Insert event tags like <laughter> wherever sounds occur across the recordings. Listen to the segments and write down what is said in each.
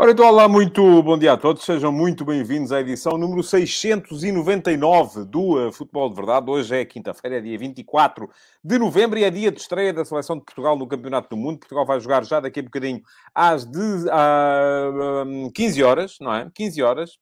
Ora, então, olá, muito bom dia a todos. Sejam muito bem-vindos à edição número 699 do uh, Futebol de Verdade. Hoje é quinta-feira, é dia 24 de novembro e é dia de estreia da Seleção de Portugal no Campeonato do Mundo. Portugal vai jogar já daqui a bocadinho às de, uh, 15 horas, não é? 15 horas.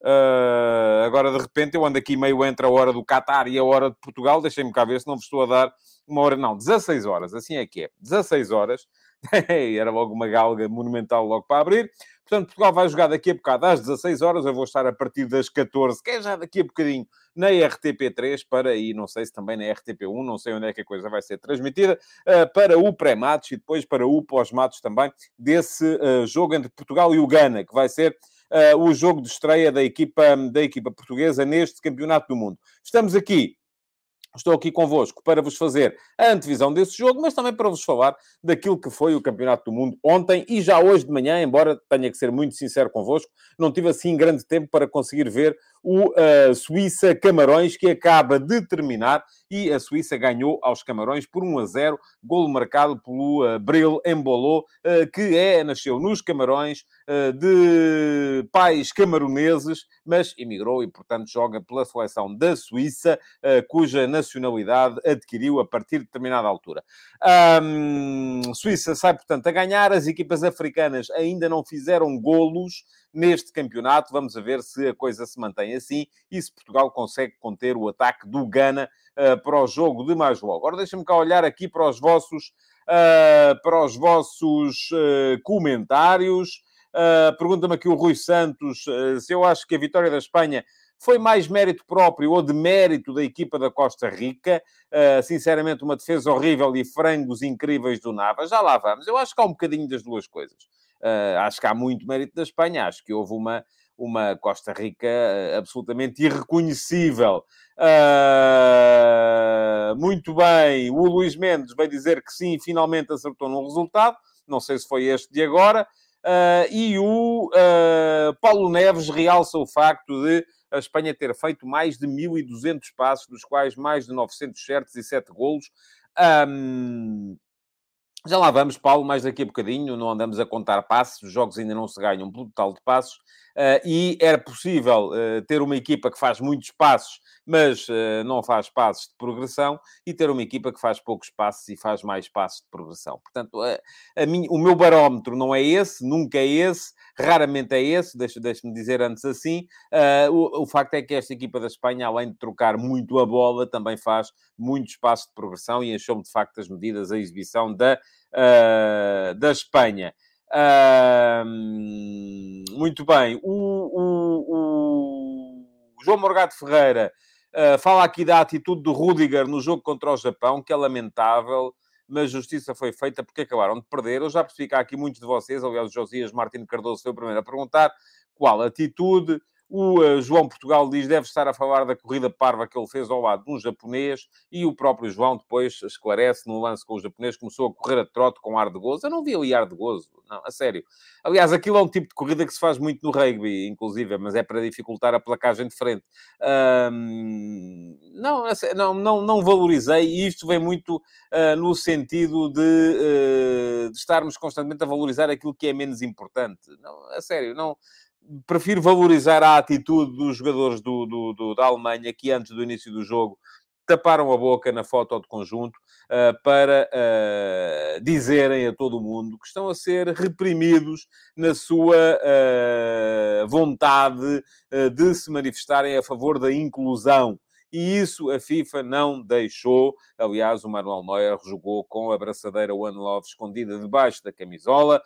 Uh, agora, de repente, eu ando aqui meio entre a hora do Qatar e a hora de Portugal. Deixem-me cá ver se não vos estou a dar uma hora, não, 16 horas, assim é que é. 16 horas. <laughs> Era logo uma galga monumental logo para abrir. Portanto, Portugal vai jogar daqui a bocado às 16 horas. Eu vou estar a partir das 14, que é já daqui a bocadinho, na RTP3 para, e não sei se também na RTP1, não sei onde é que a coisa vai ser transmitida, uh, para o pré-match e depois para o pós-match também desse uh, jogo entre Portugal e o Ghana, que vai ser uh, o jogo de estreia da equipa, da equipa portuguesa neste Campeonato do Mundo. Estamos aqui Estou aqui convosco para vos fazer a antevisão desse jogo, mas também para vos falar daquilo que foi o Campeonato do Mundo ontem e já hoje de manhã, embora tenha que ser muito sincero convosco, não tive assim grande tempo para conseguir ver o uh, Suíça-Camarões, que acaba de terminar, e a Suíça ganhou aos Camarões por 1 a 0, golo marcado pelo uh, Bril Embolou, uh, que é, nasceu nos Camarões, uh, de pais camaroneses, mas emigrou e, portanto, joga pela seleção da Suíça, cuja nacionalidade adquiriu a partir de determinada altura. Um, Suíça sai, portanto, a ganhar, as equipas africanas ainda não fizeram golos, neste campeonato. Vamos ver se a coisa se mantém assim e se Portugal consegue conter o ataque do Ghana uh, para o jogo de mais logo. Agora deixa-me cá olhar aqui para os vossos, uh, para os vossos uh, comentários. Pergunta-me aqui o Rui Santos se eu acho que a vitória da Espanha foi mais mérito próprio ou de mérito da equipa da Costa Rica. Uh, sinceramente, uma defesa horrível e frangos incríveis do Navas. Já lá vamos. Eu acho que há um bocadinho das duas coisas. Uh, acho que há muito mérito da Espanha. Acho que houve uma, uma Costa Rica uh, absolutamente irreconhecível. Uh, muito bem, o Luís Mendes vai dizer que sim, finalmente acertou no resultado. Não sei se foi este de agora. e o Paulo Neves realça o facto de a Espanha ter feito mais de 1.200 passos, dos quais mais de 900 certos e 7 golos. Um, já lá vamos, Paulo, mais daqui a bocadinho. Não andamos a contar passos, os jogos ainda não se ganham pelo total de passos. Uh, e era possível uh, ter uma equipa que faz muitos passos, mas uh, não faz passos de progressão, e ter uma equipa que faz poucos passos e faz mais passos de progressão. Portanto, o meu barómetro não é esse, nunca é esse, raramente é esse, deixa-me deixa dizer antes assim. O, o, facto é que esta equipa da Espanha, além de trocar muito a bola, também faz muitos passos de progressão e achou-me de facto as medidas, a exibição da, da Espanha. Muito bem. O, o, o João Morgado Ferreira uh, fala aqui da atitude do Rudiger no jogo contra o Japão, que é lamentável, mas justiça foi feita porque acabaram de perder. Eu já percebi que há aqui muitos de vocês, aliás, o Josias Martins Cardoso foi o primeiro a perguntar qual atitude. O uh, João Portugal diz deve estar a falar da corrida parva que ele fez ao lado de um japonês e o próprio João depois esclarece no lance com o japonês começou a correr a trote com ar de gozo. Eu não vi ali ar de gozo, não, a sério. Aliás, aquilo é um tipo de corrida que se faz muito no rugby, inclusive, mas é para dificultar a placagem de frente. Um, não, não, não, não valorizei e isto vem muito uh, no sentido de, uh, de estarmos constantemente a valorizar aquilo que é menos importante. Não, a sério, não prefiro valorizar a atitude dos jogadores do, do, do, da Alemanha que antes do início do jogo taparam a boca na foto de conjunto uh, para uh, dizerem a todo mundo que estão a ser reprimidos na sua uh, vontade de se manifestarem a favor da inclusão e isso a FIFA não deixou. Aliás, o Manuel Neuer jogou com a braçadeira One Love escondida debaixo da camisola.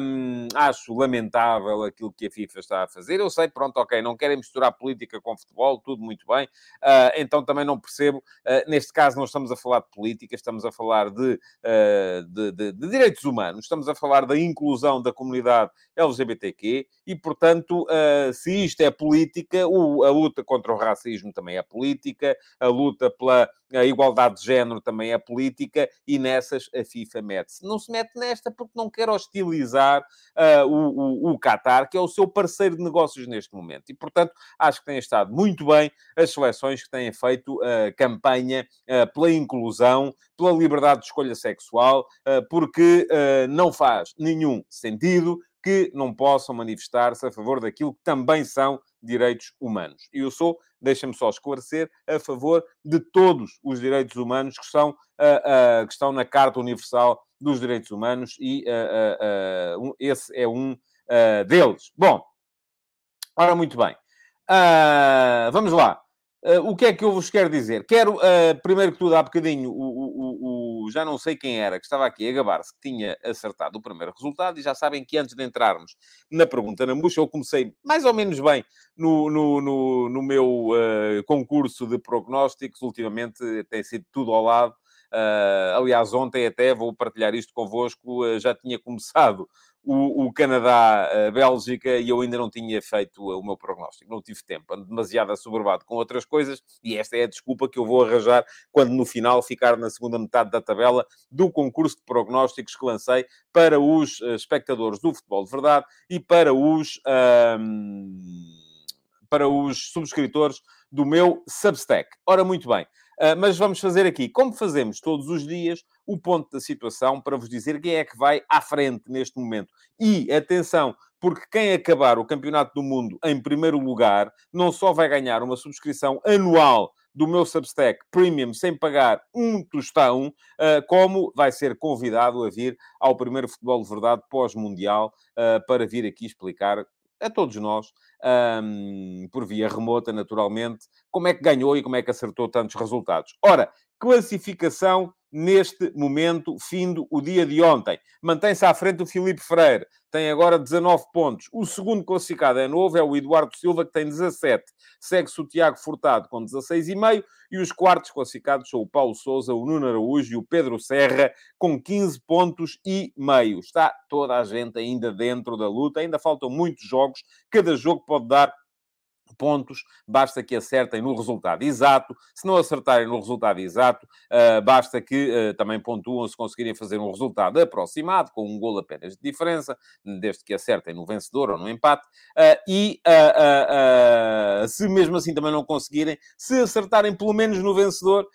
Um, acho lamentável aquilo que a FIFA está a fazer. Eu sei, pronto, ok, não querem misturar política com futebol, tudo muito bem. Uh, então também não percebo. Uh, neste caso, não estamos a falar de política, estamos a falar de, uh, de, de, de, direitos humanos, estamos a falar da inclusão da comunidade LGBTQ e, portanto, se isto é política, o, a luta contra o racismo também é política política, a luta pela a igualdade de género também é política e nessas a FIFA mete-se. Não se mete nesta porque não quer hostilizar uh, o, o, o Qatar, que é o seu parceiro de negócios neste momento. E, portanto, acho que tem estado muito bem as seleções que têm feito uh, campanha uh, pela inclusão, pela liberdade de escolha sexual, porque não faz nenhum sentido que não possam manifestar-se a favor daquilo que também são direitos humanos. E eu sou, deixa-me só esclarecer, a favor de todos os direitos humanos que, são, uh, uh, que estão na Carta Universal dos Direitos Humanos e uh, esse é um deles. Bom, ora, muito bem. vamos lá. o que é que eu vos quero dizer? Quero, primeiro que tudo, há bocadinho, o, o já não sei quem era, que estava aqui a gabar-se, que tinha acertado o primeiro resultado, e já sabem que antes de entrarmos na pergunta na bucha, eu comecei mais ou menos bem no, no, no, no meu uh, concurso de prognósticos, ultimamente tem sido tudo ao lado. Uh, aliás, ontem até vou partilhar isto convosco, uh, já tinha começado o, o Canadá-Bélgica e eu ainda não tinha feito o meu prognóstico, não tive tempo, ando demasiado assoberbado com outras coisas e esta é a desculpa que eu vou arranjar quando no final ficar na segunda metade da tabela do concurso de prognósticos que lancei para os espectadores do futebol de verdade e para os, para os subscritores do meu Substack. Ora, muito bem. Uh, mas vamos fazer aqui, como fazemos todos os dias, o ponto da situação para vos dizer quem é que vai à frente neste momento. E, atenção, porque quem acabar o Campeonato do Mundo em primeiro lugar não só vai ganhar uma subscrição anual do meu Substack Premium sem pagar um tostão, uh, como vai ser convidado a vir ao primeiro Futebol de Verdade pós-mundial uh, para vir aqui explicar a todos nós, um, por via remota, naturalmente, como é que ganhou e como é que acertou tantos resultados. Ora, classificação neste momento, findo o dia de ontem. Mantém-se à frente o Filipe Freire, tem agora 19 pontos. O segundo classificado é novo, é o Eduardo Silva, que tem 17. Segue-se o Tiago Furtado com 16,5. E os quartos classificados são o Paulo Souza, o Nuno Araújo e o Pedro Serra, com 15 pontos e meio. Está toda a gente ainda dentro da luta, ainda faltam muitos jogos. Cada jogo pode dar pontos, basta que acertem no resultado exato. Se não acertarem no resultado exato, uh, basta que uh, também pontuam se conseguirem fazer um resultado aproximado, com um gol apenas de diferença, desde que acertem no vencedor ou no empate. Uh, e se mesmo assim também não conseguirem, se acertarem pelo menos no vencedor,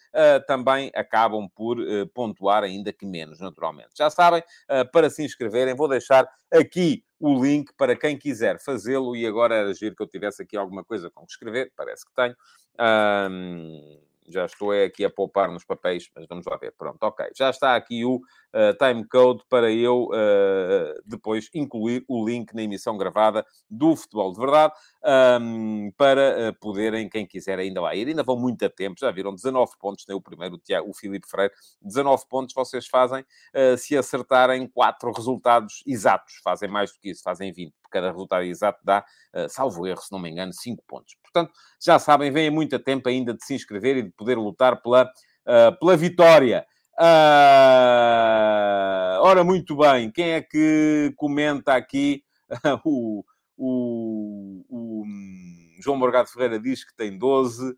também acabam por pontuar, ainda que menos, naturalmente. Já sabem, para se inscreverem, vou deixar aqui o link para quem quiser fazê-lo. E agora era giro que eu tivesse aqui alguma coisa com que escrever, parece que tenho. Um, já estou aqui a poupar nos papéis, mas vamos lá ver. Pronto, ok. Já está aqui o uh, time code para eu uh, depois incluir o link na emissão gravada do Futebol de Verdade, um, para uh, poderem, quem quiser ainda lá ir. Ainda vão muito a tempo, já viram, 19 pontos, tem o primeiro, o, Tiago, o Filipe Freire. 19 pontos vocês fazem se acertarem quatro resultados exatos. Fazem mais do que isso, fazem 20 cada resultado exato dá, salvo erro, se não me engano, 5 pontos. Portanto, já sabem, vêm muito a tempo ainda de se inscrever e de poder lutar pela, pela vitória. Uh, ora, muito bem, quem é que comenta aqui? <laughs> o, o, o, João Morgado Ferreira diz que tem 12, uh,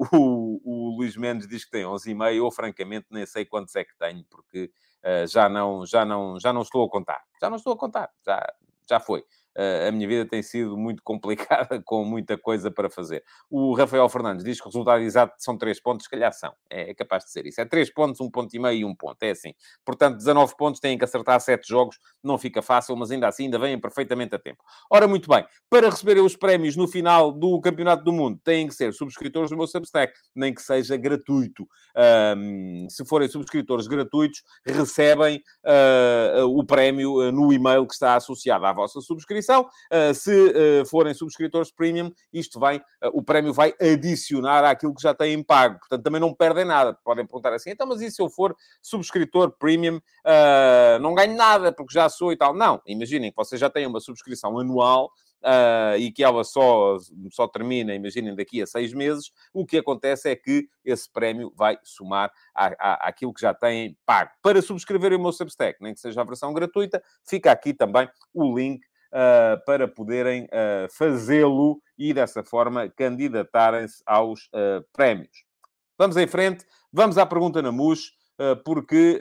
<laughs> o, o Luís Mendes diz que tem 11,5. Eu, francamente, nem sei quantos é que tenho, porque uh, já, não, já, não, já não estou a contar. Já não estou a contar, já, já foi. A minha vida tem sido muito complicada, <laughs> com muita coisa para fazer. O Rafael Fernandes diz que o resultado exato são 3 pontos, se calhar são. É, é capaz de ser isso. É 3 pontos, 1 ponto e meio e 1 ponto. É assim. Portanto, 19 pontos, têm que acertar 7 jogos. Não fica fácil, mas ainda assim ainda vêm perfeitamente a tempo. Ora, muito bem. Para receberem os prémios no final do Campeonato do Mundo, têm que ser subscritores do meu Substack, nem que seja gratuito. Um, se forem subscritores gratuitos, recebem uh, o prémio uh, no e-mail que está associado à vossa subscrição subscrição. Uh, se uh, forem subscritores premium, isto vai, uh, o prémio vai adicionar àquilo que já têm pago. Portanto, também não perdem nada. Podem perguntar assim, então, mas e se eu for subscritor premium, não ganho nada, porque já sou e tal. Não, imaginem que vocês já têm uma subscrição anual Uh, e que ela só, só termina, imaginem, daqui a seis meses, o que acontece é que esse prémio vai somar à, àquilo que já têm pago. Para subscreverem o meu Substack, nem que seja a versão gratuita, fica aqui também o link uh, para poderem uh, fazê-lo e, dessa forma, candidatarem-se aos uh, prémios. Vamos em frente, vamos à pergunta na MUS, porque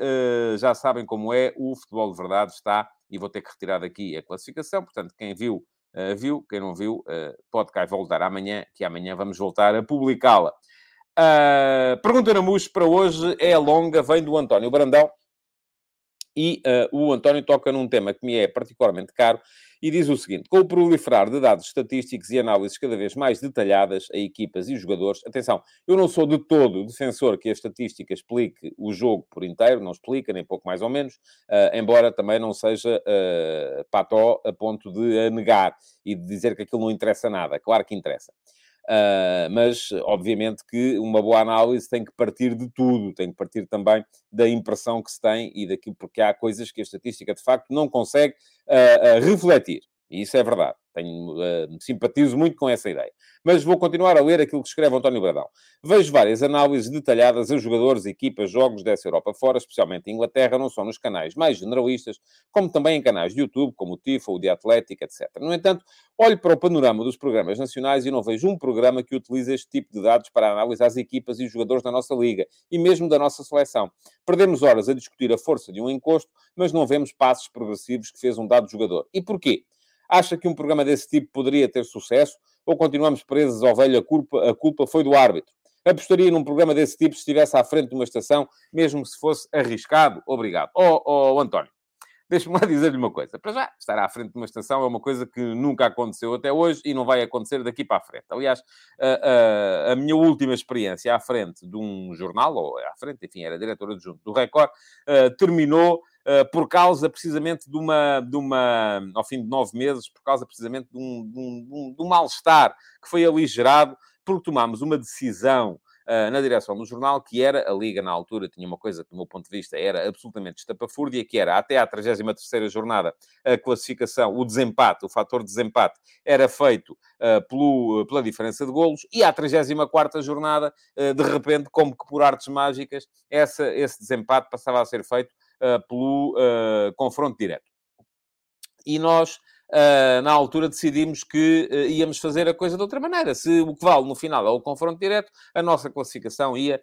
já sabem como é, o futebol de verdade está, e vou ter que retirar daqui a classificação, portanto, quem viu, viu, quem não viu, pode cá voltar amanhã, que amanhã vamos voltar a publicá-la. pergunta na MUS para hoje é longa, vem do António Brandão, e uh, o António toca num tema que me é particularmente caro e diz o seguinte: com o proliferar de dados estatísticos e análises cada vez mais detalhadas a equipas e jogadores, atenção, eu não sou de todo defensor que a estatística explique o jogo por inteiro, não explica, nem pouco mais ou menos, uh, embora também não seja uh, pató a ponto de a negar e de dizer que aquilo não interessa nada. Claro que interessa. Uh, mas, obviamente, que uma boa análise tem que partir de tudo, tem que partir também da impressão que se tem e daquilo, porque há coisas que a estatística de facto não consegue uh, uh, refletir. E isso é verdade. Tenho, uh, simpatizo muito com essa ideia. Mas vou continuar a ler aquilo que escreve António Bradão. Vejo várias análises detalhadas a jogadores, equipas, jogos dessa Europa fora, especialmente em Inglaterra, não só nos canais mais generalistas, como também em canais de YouTube, como o TIFA, o The Athletic, etc. No entanto, olho para o panorama dos programas nacionais e não vejo um programa que utilize este tipo de dados para analisar as equipas e jogadores da nossa liga e mesmo da nossa seleção. Perdemos horas a discutir a força de um encosto, mas não vemos passos progressivos que fez um dado jogador. E porquê? Acha que um programa desse tipo poderia ter sucesso? Ou continuamos presos ao velho, a culpa, a culpa foi do árbitro? Apostaria num programa desse tipo se estivesse à frente de uma estação, mesmo se fosse arriscado? Obrigado. Oh, oh António, deixa-me lá <laughs> dizer-lhe uma coisa. Para já, estar à frente de uma estação é uma coisa que nunca aconteceu até hoje e não vai acontecer daqui para a frente. Aliás, a, a, a minha última experiência à frente de um jornal, ou à frente, enfim, era diretora adjunto do Record, uh, terminou eh, por causa precisamente de uma, de uma, ao fim de nove meses, por causa precisamente de um, de um, de um mal-estar que foi ali gerado, porque tomámos uma decisão Uh, na direção do jornal, que era, a Liga na altura tinha uma coisa que, do meu ponto de vista, era absolutamente estapafúrdia, que era, até à 33ª jornada, a classificação, o desempate, o fator de desempate, era feito uh, pelo, pela diferença de golos, e à 34ª jornada, uh, de repente, como que por artes mágicas, essa, esse desempate passava a ser feito pelo uh, confronto direto. E nós, uh, na altura, decidimos que íamos fazer a coisa de outra maneira. Se o que vale no final é o confronto direto, a nossa classificação ia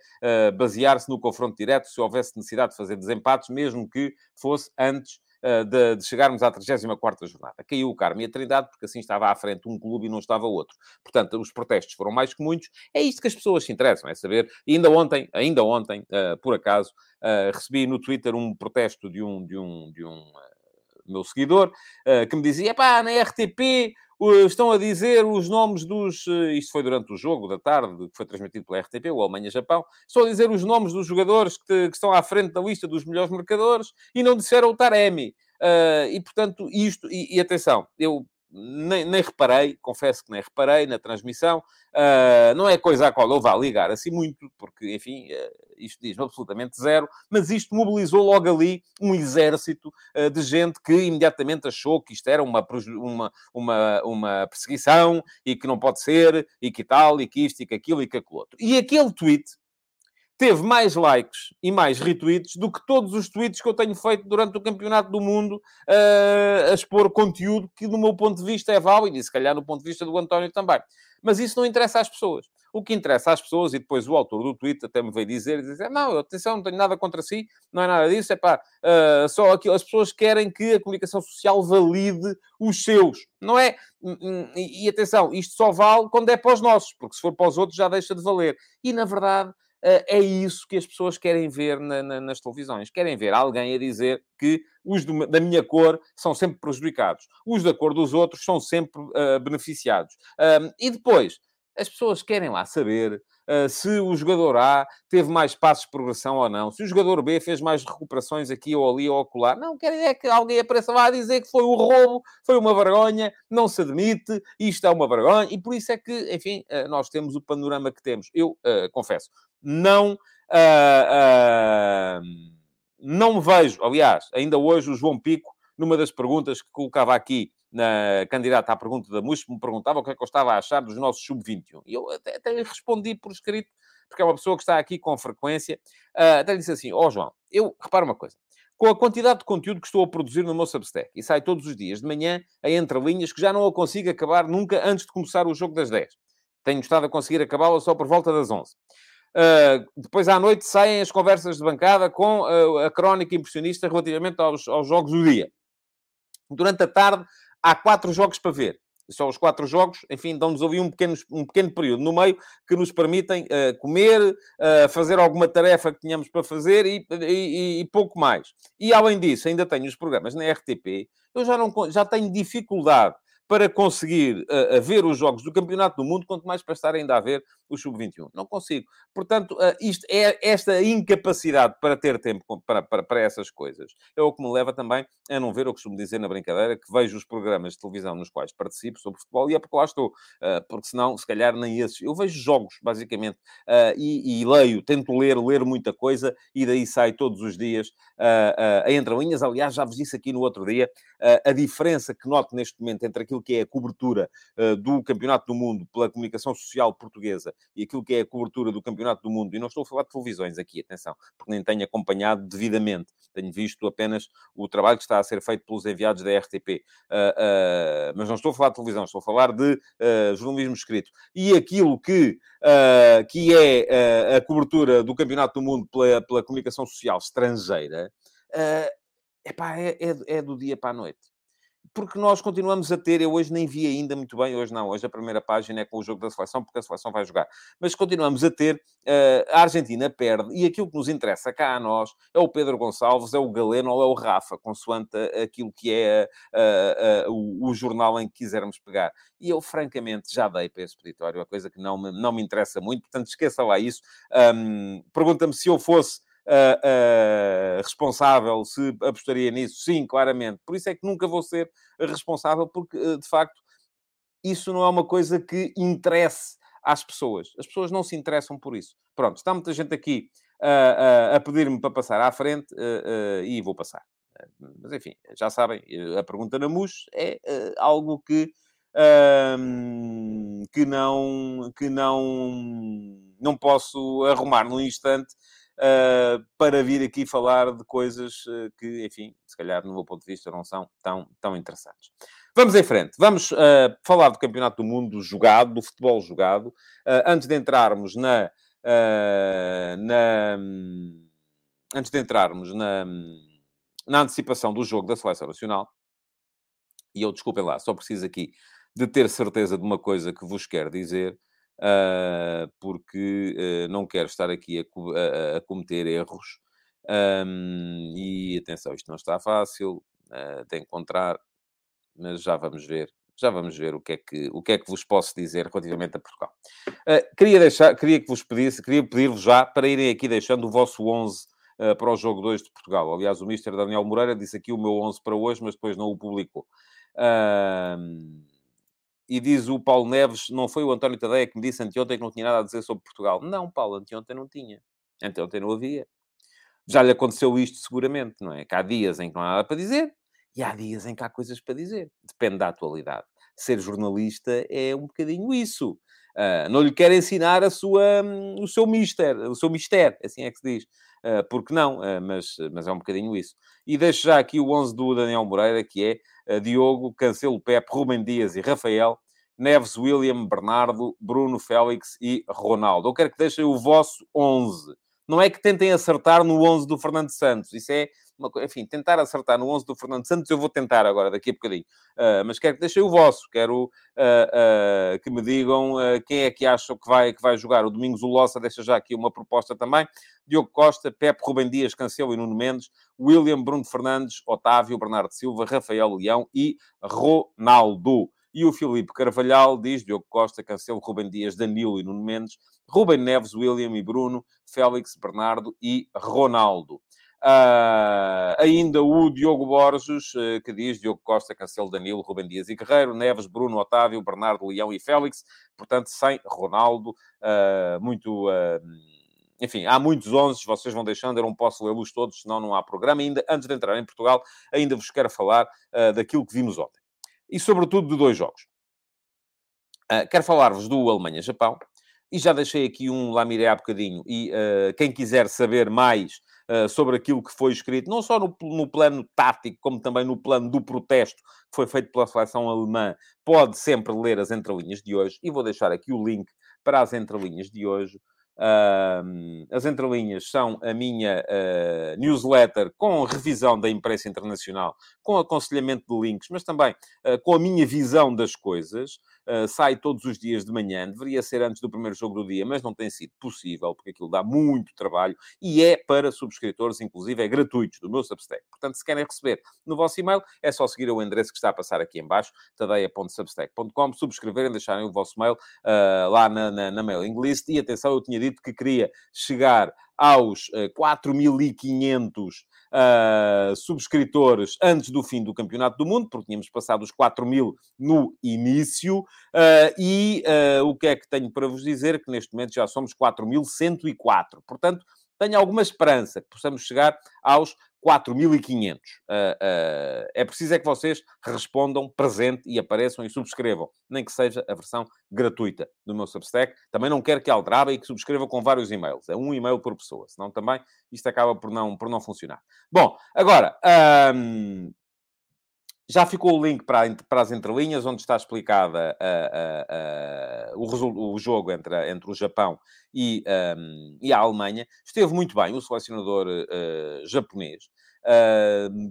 basear-se no confronto direto, se houvesse necessidade de fazer desempates, mesmo que fosse antes de, de, chegarmos à 34 jornada. Caiu o Carmo e a Trindade, porque assim estava à frente um clube e não estava outro. Portanto, os protestos foram mais que muitos. É isto que as pessoas se interessam, é saber. E ainda ontem, ainda ontem, uh, por acaso, uh, recebi no Twitter um protesto de um, de um, de um meu seguidor, que me dizia, pá, na RTP estão a dizer os nomes dos. Isto foi durante o jogo da tarde, que foi transmitido pela RTP, o Alemanha-Japão. Estão a dizer os nomes dos jogadores que, que, estão à frente da lista dos melhores marcadores e não disseram o Taremi. Uh, e portanto, isto. E, e atenção, eu nem, nem, reparei, confesso que nem reparei na transmissão. Uh, não é coisa à qual eu vá ligar assim muito, porque, enfim, uh, isto diz-me absolutamente zero, mas isto mobilizou logo ali um exército uh, de gente que imediatamente achou que isto era uma, uma, uma, uma perseguição e que não pode ser, e que tal, e que isto, e que aquilo, e que aquilo outro. E aquele tweet teve mais likes e mais retweets do que todos os tweets que eu tenho feito durante o Campeonato do Mundo uh, a expor conteúdo que, do meu ponto de vista, é válido e, se calhar, do ponto de vista do António também. Mas isso não interessa às pessoas. O que interessa às pessoas, e depois o autor do tweet até me veio dizer, dizer não, atenção, não tenho nada contra si, não é nada disso, é pá, uh, só aquilo, as pessoas querem que a comunicação social valide os seus, não é? Hum, hum, e, e atenção, isto só vale quando é para os nossos, porque se for para os outros já deixa de valer. E, na verdade, é isso que as pessoas querem ver na, na, nas televisões. Querem ver alguém a dizer que os do, da minha cor são sempre prejudicados, os da cor dos outros são sempre uh, beneficiados. Um, e depois, as pessoas querem lá saber uh, se o jogador A teve mais passos de progressão ou não, se o jogador B fez mais recuperações aqui ou ali ou acolá. Não, querem é que alguém apareça lá a dizer que foi o roubo, foi uma vergonha, não se admite, isto é uma vergonha, e por isso é que, enfim, uh, nós temos o panorama que temos. Eu confesso, não. Uh, uh, não vejo, aliás, ainda hoje o João Pico, numa das perguntas que colocava aqui na candidata à pergunta da MUS, me perguntava o que é que eu estava a achar dos nossos sub-21. E eu até, até, respondi por escrito, porque é uma pessoa que está aqui com frequência, uh, até disse assim, ó oh, João, eu, repara uma coisa, com a quantidade de conteúdo que estou a produzir no meu Substack. E sai todos os dias de manhã, a entre linhas, que já não a consigo acabar nunca antes de começar o jogo das 10. Tenho estado a conseguir acabá-la só por volta das 11. Uh, depois à noite saem as conversas de bancada com uh, a crónica impressionista relativamente aos, aos jogos do dia. Durante a tarde há quatro jogos para ver só os quatro jogos, enfim, dão-nos ali um pequeno, um pequeno período no meio que nos permitem uh, comer, fazer alguma tarefa que tínhamos para fazer e, e, e, pouco mais. E além disso, ainda tenho os programas na RTP, eu já, não, já tenho dificuldade para conseguir uh, ver os jogos do Campeonato do Mundo, quanto mais para estar ainda a ver o Sub-21. Não consigo. Portanto, uh, isto é esta incapacidade para ter tempo para, para, para, essas coisas é o que me leva também a não ver, eu costumo dizer na brincadeira, que vejo os programas de televisão nos quais participo sobre futebol e é porque lá estou. Uh, porque senão, se calhar, nem esses. Eu vejo jogos, basicamente, e, e, leio, tento ler, ler muita coisa e daí sai todos os dias a entre linhas. Aliás, já vos disse aqui no outro dia a diferença que noto neste momento entre aquilo que é a cobertura do Campeonato do Mundo pela comunicação social portuguesa e aquilo que é a cobertura do Campeonato do Mundo, e não estou a falar de televisões aqui, atenção, porque nem tenho acompanhado devidamente, tenho visto apenas o trabalho que está a ser feito pelos enviados da RTP, uh, mas não estou a falar de televisão, estou a falar de jornalismo escrito. E aquilo que, que é a cobertura do Campeonato do Mundo pela, pela comunicação social estrangeira, epá, é, é, é do dia para a noite porque nós continuamos a ter, eu hoje nem vi ainda muito bem, hoje não, hoje a primeira página é com o jogo da seleção, porque a seleção vai jogar, mas continuamos a ter, uh, a Argentina perde, e aquilo que nos interessa cá a nós é o Pedro Gonçalves, é o Galeno ou é o Rafa, consoante aquilo que é uh, uh, o, o, jornal em que quisermos pegar. E eu, francamente, já dei para esse peditório, a coisa que não me, não me interessa muito, portanto, esqueça lá isso. Um, Pergunta-me se eu fosse uh, responsável, se apostaria nisso, sim, claramente. Por isso é que nunca vou ser responsável, porque, uh, de facto, isso não é uma coisa que interesse às pessoas. As pessoas não se interessam por isso. Pronto, está muita gente aqui a pedir-me para passar à frente e vou passar. Mas, enfim, já sabem, a pergunta na MUS é algo que... que não que não não posso arrumar num instante uh, para vir aqui falar de coisas uh, que, enfim, se calhar, no meu ponto de vista, não são tão, tão interessantes. Vamos em frente. Vamos uh, falar do Campeonato do Mundo jogado, do futebol jogado. antes de entrarmos na... na antes de entrarmos na, na antecipação do jogo da Seleção Nacional, e eu, desculpem lá, só preciso aqui de ter certeza de uma coisa que vos quero dizer, uh, porque uh, não quero estar aqui a, a, a cometer erros. Um, e atenção, isto não está fácil uh, de encontrar, mas já vamos ver. Já vamos ver o que é que, o que, é que vos posso dizer relativamente a Portugal. queria, deixar, queria que vos pedisse, queria pedir-vos já para irem aqui deixando o vosso 11 para o jogo 2 de Portugal. Aliás, o Mister Daniel Moreira disse aqui o meu 11 para hoje, mas depois não o publicou. Uh, e diz o Paulo Neves, não foi o António Tadeia que me disse anteontem que não tinha nada a dizer sobre Portugal. Não, Paulo, anteontem não tinha. Anteontem não havia. Já lhe aconteceu isto seguramente, não é? Que há dias em que não há nada para dizer e há dias em que há coisas para dizer. Depende da atualidade. Ser jornalista é um bocadinho isso. Uh, não lhe quer ensinar a sua, um, o seu mister, o seu mistério, assim é que se diz. Uh, porque não, uh, mas, mas é um bocadinho isso. E deixo já aqui o 11 do Daniel Moreira, que é Diogo, Cancelo, Pepe, Rubem Dias e Rafael, Neves, William, Bernardo, Bruno, Félix e Ronaldo. Eu quero que deixem o vosso 11. Não é que tentem acertar no 11 do Fernando Santos. Isso é, uma, enfim, tentar acertar no 11 do Fernando Santos eu vou tentar agora, daqui a bocadinho. Uh, mas quero que deixem o vosso. Quero uh, uh, que me digam quem é que acham que vai, que vai jogar. O Domingos Ulossa deixa já aqui uma proposta também. Diogo Costa, Pepe Rubem Dias, Cancelo e Nuno Mendes, William, Bruno Fernandes, Otávio, Bernardo Silva, Rafael Leão e Ronaldo. E o Filipe Carvalhal diz, Diogo Costa, Cancelo, Rubem Dias, Danilo e Nuno Mendes, Rubem Neves, William e Bruno, Félix, Bernardo e Ronaldo. Uh, ainda o Diogo Borges, uh, que diz Diogo Costa, Cancelo, Danilo, Rubem Dias e Guerreiro, Neves, Bruno, Otávio, Bernardo, Leão e Félix. Portanto, sem Ronaldo. Uh, muito... enfim, há muitos 11, vocês vão deixando, eu não posso lê-los todos, senão não há programa. Ainda, antes de entrar em Portugal, ainda vos quero falar daquilo que vimos ontem e, sobretudo, de dois jogos. Uh, quero falar-vos do Alemanha-Japão, e já deixei aqui um Lamiré há bocadinho, e uh, quem quiser saber mais uh, sobre aquilo que foi escrito, não só no, no, plano tático, como também no plano do protesto que foi feito pela seleção alemã, pode sempre ler as entrelinhas de hoje. E vou deixar aqui o link para as entrelinhas de hoje. Uh, as entrelinhas são a minha uh, newsletter com revisão da imprensa internacional, com aconselhamento de links, mas também uh, com a minha visão das coisas. Uh, sai todos os dias de manhã, deveria ser antes do primeiro jogo do dia, mas não tem sido possível, porque aquilo dá muito trabalho e é para subscritores, inclusive é gratuito, do meu Substack. Portanto, se querem receber no vosso e-mail, é só seguir o endereço que está a passar aqui em baixo, tadeia.substack.com, subscreverem, deixarem o vosso mail uh, lá na, na, na mailing list e atenção, eu tinha dito que queria chegar aos uh, 4.500 uh, subscritores antes do fim do Campeonato do Mundo, porque tínhamos passado os 4 mil no início. Uh, e uh, o que é que tenho para vos dizer? Que neste momento já somos 4.104. Portanto, tenho alguma esperança que possamos chegar aos 4.500. Uh, uh, é preciso é que vocês respondam presente e apareçam e subscrevam, nem que seja a versão gratuita do meu Substack. Também não quero que aldrabem e que subscrevam com vários e-mails. É um e-mail por pessoa, senão também isto acaba por não, por não funcionar. Bom, agora, um, já ficou o link para, para as entrelinhas, onde está explicada uh, uh, uh, o, o, jogo entre, entre o Japão e, um, e a Alemanha. Esteve muito bem o selecionador eh, japonês.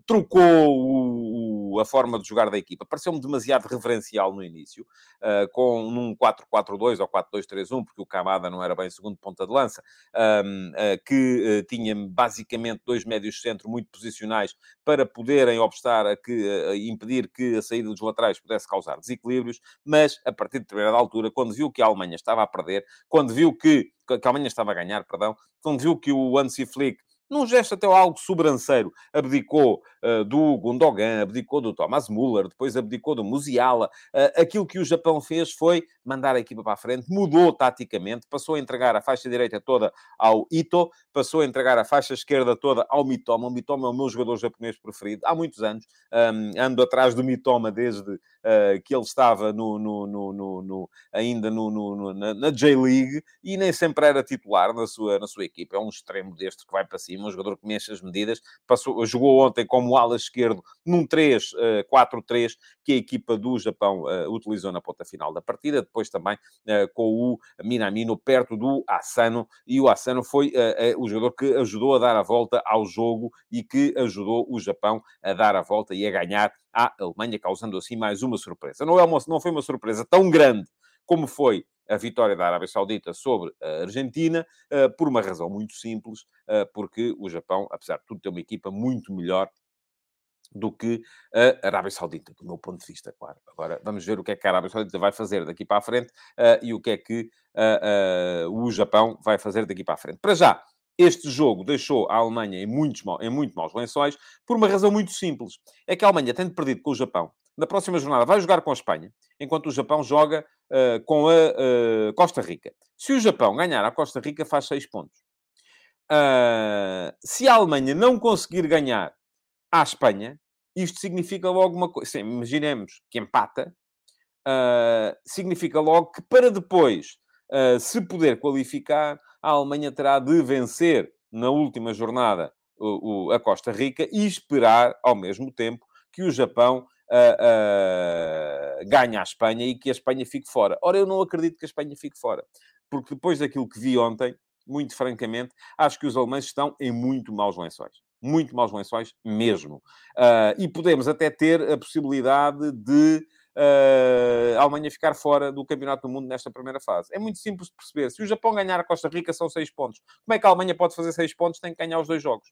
trocou o, a forma de jogar da equipa. Pareceu-me demasiado referencial no início, uh, com num 4-4-2 ou 4-2-3-1, porque o Camada não era bem segundo ponta de lança, uh, que uh, tinha basicamente dois médios centro muito posicionais para poderem obstar a que, impedir que a saída dos laterais pudesse causar desequilíbrios, mas a partir de determinada altura, quando viu que a Alemanha estava a perder, quando viu que, que a Alemanha estava a ganhar, perdão, quando viu que o Hansi Flick num gesto até algo sobranceiro, abdicou uh, do Gundogan, abdicou do Thomas Müller, depois abdicou do Musiala. Uh, aquilo que o Japão fez foi mandar a equipa para a frente, mudou taticamente, passou a entregar a faixa direita toda ao Ito, passou a entregar a faixa esquerda toda ao Mitoma. O Mitoma é o meu jogador japonês preferido há muitos anos. Um, ando atrás do Mitoma desde uh, que ele estava no, no, no, no ainda na, na J-League e nem sempre era titular na sua, na sua equipa. É um extremo deste que vai para cima um jogador que mexe as medidas. Passou, jogou ontem como ala esquerdo num 3-4-3 uh, que a equipa do Japão uh, utilizou na ponta final da partida. Depois também uh, com o Minamino perto do Asano. E o Asano foi o jogador que ajudou a dar a volta ao jogo e que ajudou o Japão a dar a volta e a ganhar à Alemanha, causando assim mais uma surpresa. Não, é uma, não foi uma surpresa tão grande como foi a vitória da Arábia Saudita sobre a Argentina, eh, por uma razão muito simples, eh, porque o Japão, apesar de tudo, tem uma equipa muito melhor do que a Arábia Saudita, do meu ponto de vista, claro. Agora, vamos ver o que é que a Arábia Saudita vai fazer daqui para a frente uh, e o que é que uh, uh, o Japão vai fazer daqui para a frente. Para já, este jogo deixou a Alemanha em, muitos, em muito maus lençóis por uma razão muito simples. É que a Alemanha, tendo perdido com o Japão, na próxima jornada vai jogar com a Espanha, enquanto o Japão joga uh, com a uh, Costa Rica. Se o Japão ganhar a Costa Rica, faz 6 pontos. Uh, se a Alemanha não conseguir ganhar à Espanha, isto significa logo uma coisa. Imaginemos que empata, significa logo que para depois se poder qualificar, a Alemanha terá de vencer na última jornada o, o, a Costa Rica e esperar ao mesmo tempo que o Japão uh, a Espanha e que a Espanha fique fora. Ora, eu não acredito que a Espanha fique fora, porque depois daquilo que vi ontem, muito francamente, acho que os alemães estão em muito maus lençóis. Muito maus lençóis mesmo. Uh, e podemos até ter a possibilidade de uh, a Alemanha ficar fora do Campeonato do Mundo nesta primeira fase. É muito simples de perceber. Se o Japão ganhar a Costa Rica, são seis pontos. Como é que a Alemanha pode fazer seis pontos? Tem que ganhar os dois jogos.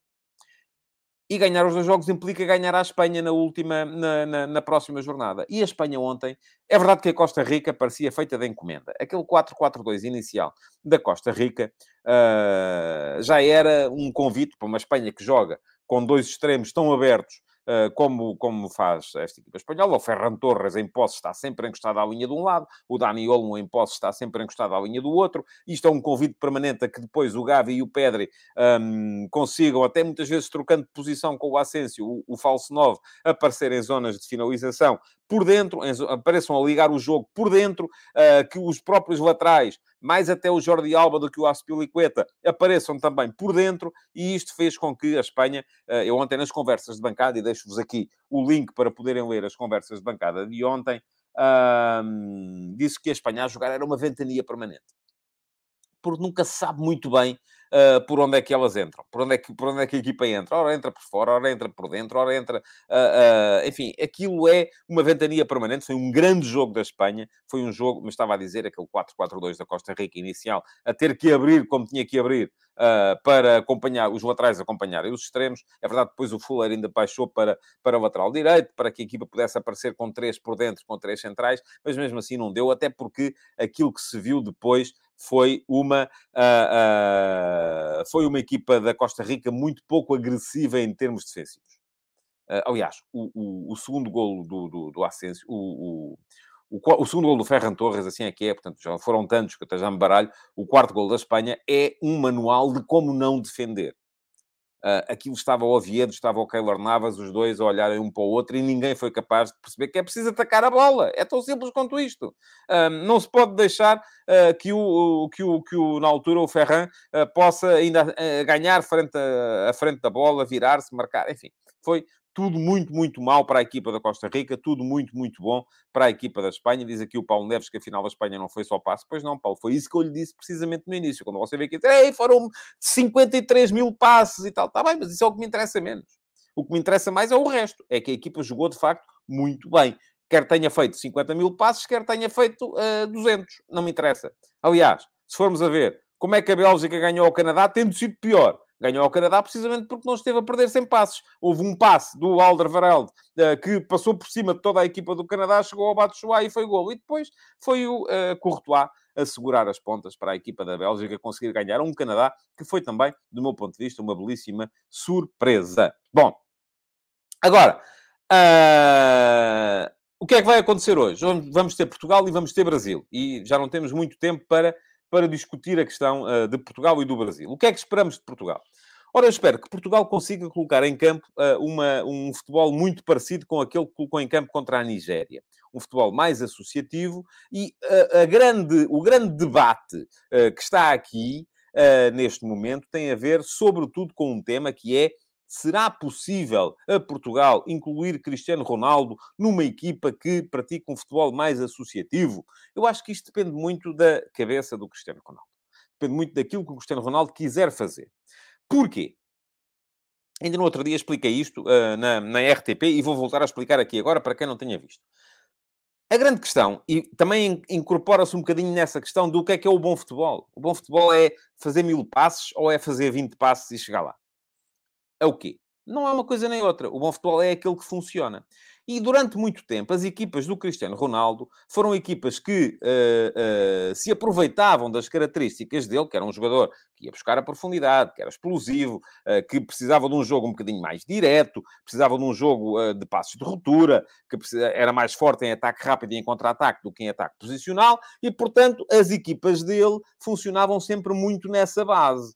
E ganhar os dois jogos implica ganhar a Espanha na última, na, na, na, próxima jornada. E a Espanha ontem, é verdade que a Costa Rica parecia feita de encomenda. Aquele 4-4-2 inicial da Costa Rica uh, já era um convite para uma Espanha que joga com dois extremos tão abertos como, como faz esta equipa espanhola. O Ferran Torres em posse está sempre encostado à linha de um lado, o Dani Olmo em posse está sempre encostado à linha do outro. Isto é um convite permanente a que depois o Gavi e o Pedri um, consigam, até muitas vezes trocando posição com o Asensio, o, o falso 9, aparecer em zonas de finalização por dentro, apareçam a ligar o jogo por dentro, uh, que os próprios laterais, mais até o Jordi Alba do que o Aspilicueta, apareçam também por dentro, e isto fez com que a Espanha, uh, eu ontem nas conversas de bancada, e deixo-vos aqui o link para poderem ler as conversas de bancada de ontem, uh, disse que a Espanha a jogar era uma ventania permanente. Porque nunca se sabe muito bem uh, por onde é que elas entram, por onde é que, por onde é que a equipa entra. Ora entra por fora, ora entra por dentro, ora entra. Uh, uh, enfim, aquilo é uma ventania permanente. Foi um grande jogo da Espanha. Foi um jogo, mas estava a dizer, aquele 4-4-2 da Costa Rica inicial, a ter que abrir como tinha que abrir. Para acompanhar, os laterais acompanharem os extremos. É verdade, depois o Fuller ainda baixou para, para o lateral direito, para que a equipa pudesse aparecer com três por dentro, com três centrais, mas mesmo assim não deu, até porque aquilo que se viu depois foi uma, uh, uh, foi uma equipa da Costa Rica muito pouco agressiva em termos defensivos. Uh, aliás, o, o, o, segundo golo do, do, do Ascenso, o, o, o, segundo gol do Ferran Torres, assim é que é, portanto, já foram tantos que eu já me baralho. O quarto gol da Espanha é um manual de como não defender. Uh, aquilo estava o Oviedo, estava o Keylor Navas, os dois a olharem um para o outro e ninguém foi capaz de perceber que é preciso atacar a bola. É tão simples quanto isto. Uh, não se pode deixar uh, que, o, que, o, que o, na altura o Ferran possa ainda ganhar frente a, a frente da bola, virar-se, marcar, enfim. Foi tudo muito, muito mal para a equipa da Costa Rica, tudo muito, muito bom para a equipa da Espanha. Diz aqui o Paulo Neves que a final da Espanha não foi só passe. Pois não, Paulo, foi isso que eu lhe disse precisamente no início, quando você veio aqui Ei, foram 53 mil passes e tal. Está bem, mas isso é o que me interessa menos. O que me interessa mais é o resto. É que a equipa jogou, de facto, muito bem. Quer tenha feito 50 mil passes, quer tenha feito uh, eh, 200. Não me interessa. Aliás, se formos a ver como é que a Bélgica ganhou ao Canadá, tendo sido pior ganhou ao Canadá precisamente porque não esteve a perder sem passes. Houve um passe do Alderweireld uh, que passou por cima de toda a equipa do Canadá, chegou ao Batshuayi e foi gol. E depois foi o uh, Courtois a segurar as pontas para a equipa da Bélgica conseguir ganhar um Canadá que foi também, do meu ponto de vista, uma belíssima surpresa. Bom, agora... Uh... O que é que vai acontecer hoje? Vamos ter Portugal e vamos ter Brasil. E já não temos muito tempo para para discutir a questão uh, de Portugal e do Brasil. O que é que esperamos de Portugal? Ora, eu espero que Portugal consiga colocar em campo uh, uma, um futebol muito parecido com aquele que colocou em campo contra a Nigéria. Um futebol mais associativo e uh, grande, o grande debate que está aqui, neste momento, tem a ver, sobretudo, com um tema que é será possível a Portugal incluir Cristiano Ronaldo numa equipa que pratica um futebol mais associativo? Eu acho que isto depende muito da cabeça do Cristiano Ronaldo. Depende muito daquilo que o Cristiano Ronaldo quiser fazer. Porquê? Ainda no outro dia expliquei isto uh, na, na RTP e vou voltar a explicar aqui agora para quem não tenha visto. A grande questão, e também incorpora-se um bocadinho nessa questão do que é que é o bom futebol. O bom futebol é fazer mil passes ou é fazer 20 passes e chegar lá? É o quê? Não é uma coisa nem outra. O bom futebol é aquele que funciona. E durante muito tempo, as equipas do Cristiano Ronaldo foram equipas que uh, uh, se aproveitavam das características dele, que era um jogador que ia buscar a profundidade, que era explosivo, uh, que precisava de um jogo um bocadinho mais direto, precisava de um jogo de passos de ruptura, que era mais forte em ataque rápido e em contra-ataque do que em ataque posicional, e, portanto, as equipas dele funcionavam sempre muito nessa base.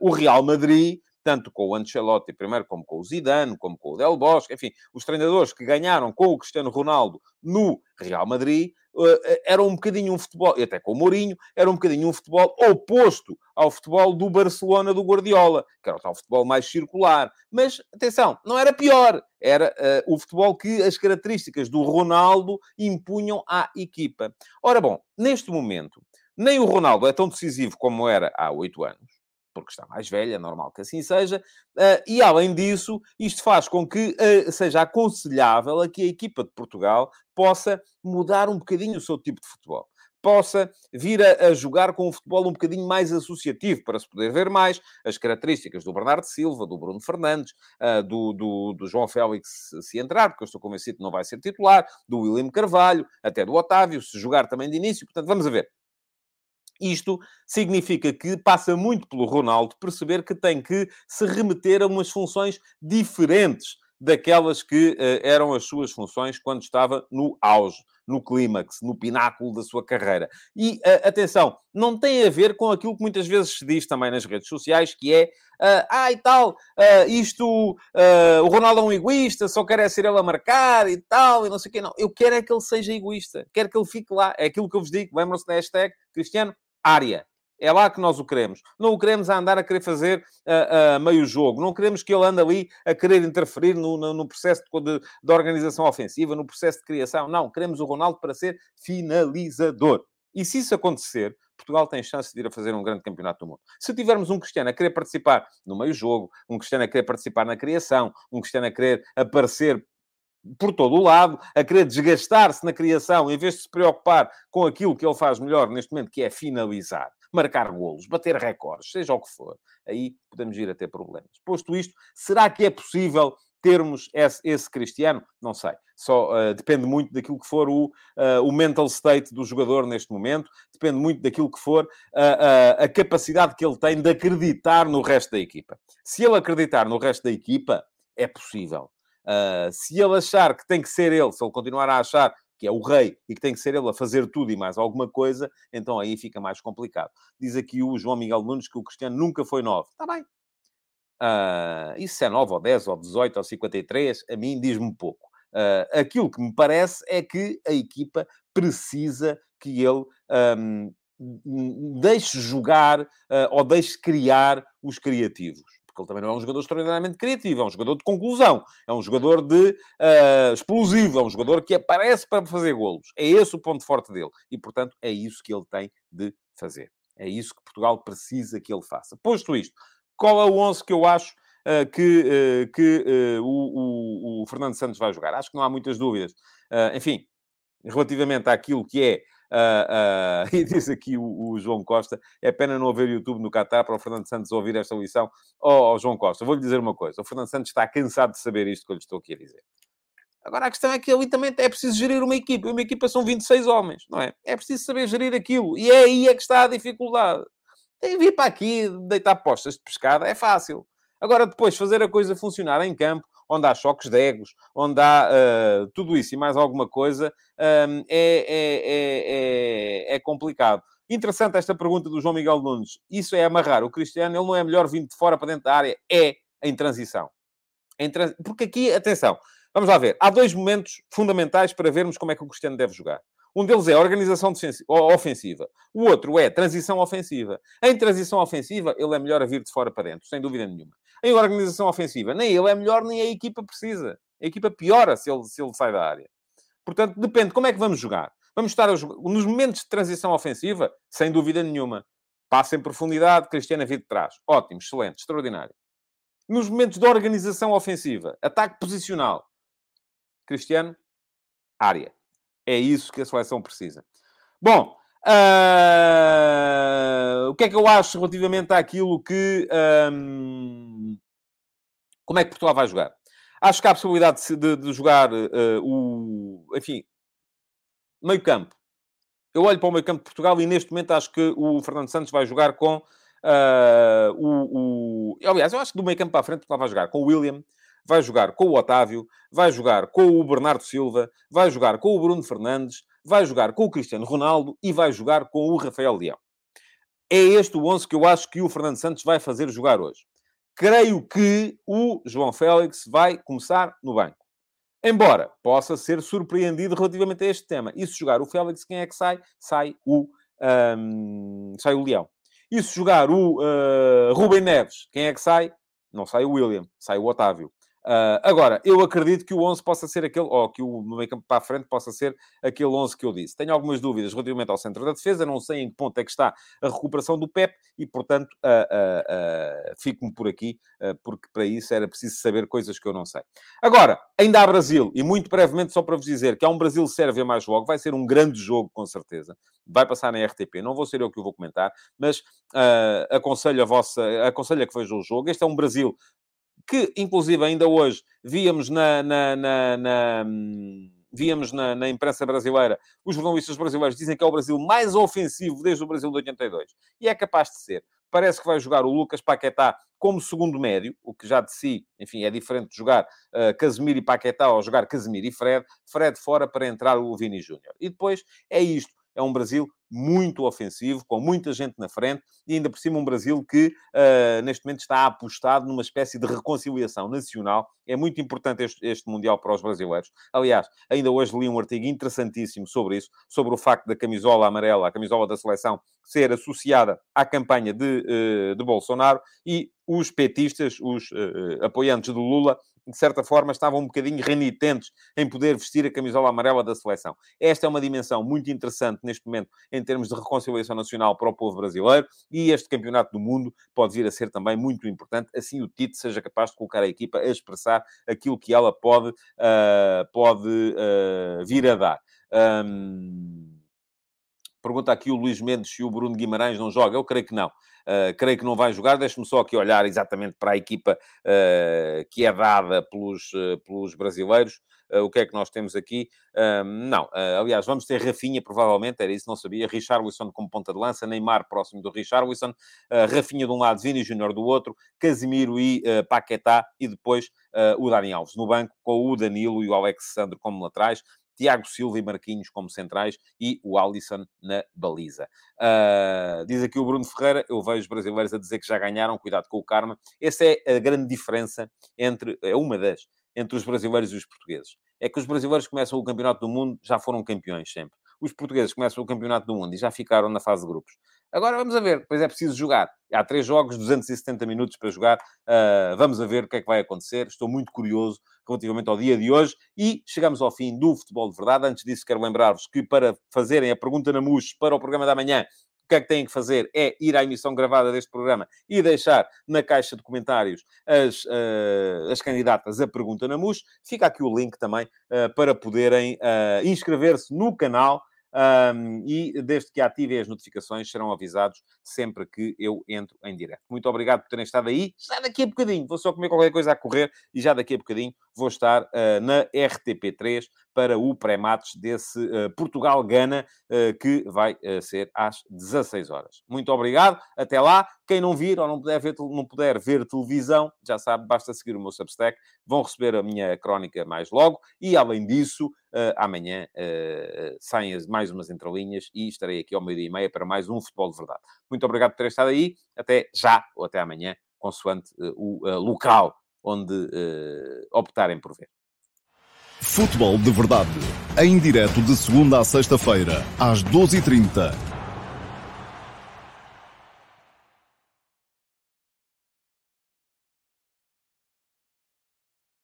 o Real Madrid tanto com o Ancelotti primeiro, como com o Zidane, como com o Del Bosque, enfim, os treinadores que ganharam com o Cristiano Ronaldo no Real Madrid, uh, era um bocadinho um futebol, e até com o Mourinho, era um bocadinho um futebol oposto ao futebol do Barcelona do Guardiola, que era o tal futebol mais circular. Mas, atenção, não era pior, era uh, o futebol que as características do Ronaldo impunham à equipa. Ora bom, neste momento, nem o Ronaldo é tão decisivo como era há oito anos, porque está mais velha, é normal que assim seja, uh, e além disso, isto faz com que uh, seja aconselhável a que a equipa de Portugal possa mudar um bocadinho o seu tipo de futebol. Possa vir a, a, jogar com um futebol um bocadinho mais associativo, para se poder ver mais as características do Bernardo Silva, do Bruno Fernandes, uh, do, do, do, João Félix, se entrar, porque eu estou convencido que não vai ser titular, do William Carvalho, até do Otávio, se jogar também de início. Portanto, vamos a ver. Isto significa que passa muito pelo Ronaldo perceber que tem que se remeter a umas funções diferentes daquelas que uh, eram as suas funções quando estava no auge, no clímax, no pináculo da sua carreira. E, uh, atenção, não tem a ver com aquilo que muitas vezes se diz também nas redes sociais, que é, uh, ah, e tal, isto, o Ronaldo é um egoísta, só quer é ser ele a marcar e tal, e não sei o quê. Não, eu quero é que ele seja egoísta, quero que ele fique lá. É aquilo que eu vos digo, lembram-se da hashtag Cristiano área. É lá que nós o queremos. Não o queremos a andar a querer fazer uh, uh, meio jogo. Não queremos que ele ande ali a querer interferir no, no, no processo de, de, de, organização ofensiva, no processo de criação. Não, queremos o Ronaldo para ser finalizador. E se isso acontecer, Portugal tem chance de ir a fazer um grande campeonato do mundo. Se tivermos um Cristiano a querer participar no meio jogo, um Cristiano a querer participar na criação, um Cristiano a querer aparecer por todo o lado, a querer desgastar-se na criação, em vez de se preocupar com aquilo que ele faz melhor neste momento, que é finalizar, marcar golos, bater recordes, seja o que for, aí podemos ir a ter problemas. Posto isto, será que é possível termos esse, esse Cristiano? Não sei. Só uh, depende muito daquilo que for o, uh, o mental state do jogador neste momento, depende muito daquilo que for uh, a capacidade que ele tem de acreditar no resto da equipa. Se ele acreditar no resto da equipa, é possível. Uh, se ele achar que tem que ser ele, se ele continuar a achar que é o rei e que tem que ser ele a fazer tudo e mais alguma coisa, então aí fica mais complicado. Diz aqui o João Miguel Nunes que o Cristiano nunca foi 9. Está bem. Uh, isso é 9 ou 10 ou 18 ou 53, a mim diz-me pouco. Uh, aquilo que me parece é que a equipa precisa que ele um, deixe jogar uh, ou deixe criar os criativos porque ele também não é um jogador extraordinariamente criativo, é um jogador de conclusão, é um jogador de uh, explosivo, é um jogador que aparece para fazer golos. É esse o ponto forte dele. E, portanto, é isso que ele tem de fazer. É isso que Portugal precisa que ele faça. Posto isto, qual é o 11 que eu acho uh, que, uh, que o, o, o, Fernando Santos vai jogar? Acho que não há muitas dúvidas. enfim, relativamente àquilo que é Uh, <laughs> uh, e diz aqui o, o, João Costa: é pena não haver YouTube no Qatar para o Fernando Santos ouvir esta lição. Oh, oh João Costa, vou-lhe dizer uma coisa: o Fernando Santos está cansado de saber isto que eu lhe estou aqui a dizer. Agora a questão é que ali também é preciso gerir uma equipa. Uma equipa são 26 homens, não é? É preciso saber gerir aquilo. E é aí é que está a dificuldade. Tem vir para aqui, deitar postas de pescada, é fácil. Agora, depois, fazer a coisa funcionar em campo, onde há choques de egos, onde há uh, tudo isso e mais alguma coisa, um, é, é, é, é, complicado. Interessante esta pergunta do João Miguel Nunes. Isso é amarrar. O Cristiano, ele não é melhor vindo de fora para dentro da área. É em transição. Em trans... Porque aqui, atenção, vamos lá ver. Há dois momentos fundamentais para vermos como é que o Cristiano deve jogar. Um deles é organização ofensiva. O outro é transição ofensiva. Em transição ofensiva, ele é melhor a vir de fora para dentro, sem dúvida nenhuma. Em organização ofensiva, nem ele é melhor, nem a equipa precisa. A equipa piora se ele, se ele sai da área. Portanto, depende como é que vamos jogar. Vamos estar nos momentos de transição ofensiva, sem dúvida nenhuma. Passa em profundidade, Cristiano vir de trás. Ótimo, excelente, extraordinário. Nos momentos de organização ofensiva, ataque posicional, Cristiano, área. É isso que a seleção precisa. Bom, uh, o que é que eu acho relativamente àquilo que. Um, como é que Portugal vai jogar? Acho que há a possibilidade de, de, de jogar uh, o. Enfim, meio campo. Eu olho para o meio campo de Portugal e neste momento acho que o Fernando Santos vai jogar com uh, o, o. Aliás, eu acho que do meio campo para a frente Portugal vai jogar com o William, vai jogar com o Otávio, vai jogar com o Bernardo Silva, vai jogar com o Bruno Fernandes, vai jogar com o Cristiano Ronaldo e vai jogar com o Rafael Leão. É este o 11 que eu acho que o Fernando Santos vai fazer jogar hoje. Creio que o João Félix vai começar no banco. Embora possa ser surpreendido relativamente a este tema. E se jogar o Félix, quem é que sai? Sai o, um, sai o Leão. E se jogar o uh, Rubem Neves, quem é que sai? Não sai o William, sai o Otávio. Uh, agora, eu acredito que o 11 possa ser aquele, ou que o meio campo para a frente possa ser aquele 11 que eu disse. Tenho algumas dúvidas relativamente ao centro da defesa, não sei em que ponto é que está a recuperação do Pep e, portanto, uh, uh, fico-me por aqui, porque para isso era preciso saber coisas que eu não sei. Agora, ainda há Brasil, e muito brevemente, só para vos dizer que há um Brasil-Sérvia mais logo, vai ser um grande jogo, com certeza. Vai passar na RTP, não vou ser eu que o vou comentar, mas aconselho a vossa, aconselho a que vejam o jogo. Este é um Brasil que inclusive ainda hoje víamos na, na, na, na víamos na, na, imprensa brasileira, os jornalistas brasileiros dizem que é o Brasil mais ofensivo desde o Brasil de 82. E é capaz de ser. Parece que vai jogar o Lucas Paquetá como segundo médio, o que já de si, enfim, é diferente de jogar uh, Casemiro e Paquetá ou jogar Casemiro e Fred. Fred fora para entrar o Vini Júnior. E depois é isto. É um Brasil muito ofensivo, com muita gente na frente, e ainda por cima um Brasil que uh, neste momento está apostado numa espécie de reconciliação nacional. É muito importante este, este, Mundial para os brasileiros. Aliás, ainda hoje li um artigo interessantíssimo sobre isso, sobre o facto da camisola amarela, a camisola da seleção, ser associada à campanha de, uh, de Bolsonaro, e os petistas, os uh, apoiantes do Lula, de certa forma, estavam um bocadinho renitentes em poder vestir a camisola amarela da seleção. Esta é uma dimensão muito interessante neste momento em termos de reconciliação nacional para o povo brasileiro e este campeonato do mundo pode vir a ser também muito importante, assim o Tite seja capaz de colocar a equipa a expressar aquilo que ela pode, uh, pode uh, vir a dar. Um... Pergunta aqui o Luís Mendes se o Bruno Guimarães não joga. Eu creio que não. Uh, creio que não vai jogar. Deixe-me só aqui olhar exatamente para a equipa uh, que é dada pelos, uh, pelos brasileiros. o que é que nós temos aqui? não, aliás, vamos ter Rafinha, provavelmente, era isso, não sabia. Richarlison como ponta de lança, Neymar próximo do Richarlison, Rafinha de um lado, Vini Júnior do outro, Casimiro e Paquetá, e depois o Dani Alves no banco, com o Danilo e o Alexandre como laterais. Tiago Silva e Marquinhos como centrais e o Alisson na baliza. Uh, diz aqui o Bruno Ferreira, eu vejo os brasileiros a dizer que já ganharam, cuidado com o karma. Essa é a grande diferença entre, é uma das, entre os brasileiros e os portugueses. É que os brasileiros começam o campeonato do mundo, já foram campeões sempre. Os portugueses começam o campeonato do mundo e já ficaram na fase de grupos. Agora vamos a ver, depois é preciso jogar. Há três jogos, 270 minutos para jogar. Uh, vamos a ver o que é que vai acontecer. Estou muito curioso relativamente ao dia de hoje. E chegamos ao fim do Futebol de Verdade. Antes disso, quero lembrar-vos que para fazerem a pergunta na MUS para o programa da manhã, o que é que têm que fazer é ir à emissão gravada deste programa e deixar na caixa de comentários as, uh, as candidatas a pergunta na MUS. Fica aqui o link também uh, para poderem uh, inscrever-se no canal um, e desde que ativem as notificações, serão avisados sempre que eu entro em direto. Muito obrigado por terem estado aí. Já daqui a bocadinho, vou só comer qualquer coisa a correr e já daqui a bocadinho vou estar uh, na RTP3 para o pré-mates desse uh, Portugal-Gana, uh, que vai ser às 16 horas. Muito obrigado, até lá. Quem não vir ou não puder ver, não puder ver televisão, já sabe, basta seguir o meu Substack, vão receber a minha crónica mais logo. E, além disso, amanhã saem mais umas entrelinhas e estarei aqui ao meio-dia e meia para mais um Futebol de Verdade. Muito obrigado por terem estado aí. Até já ou até amanhã, consoante o local onde uh, optarem por ver. Futebol de Verdade, em direto de segunda a sexta-feira, às 12h30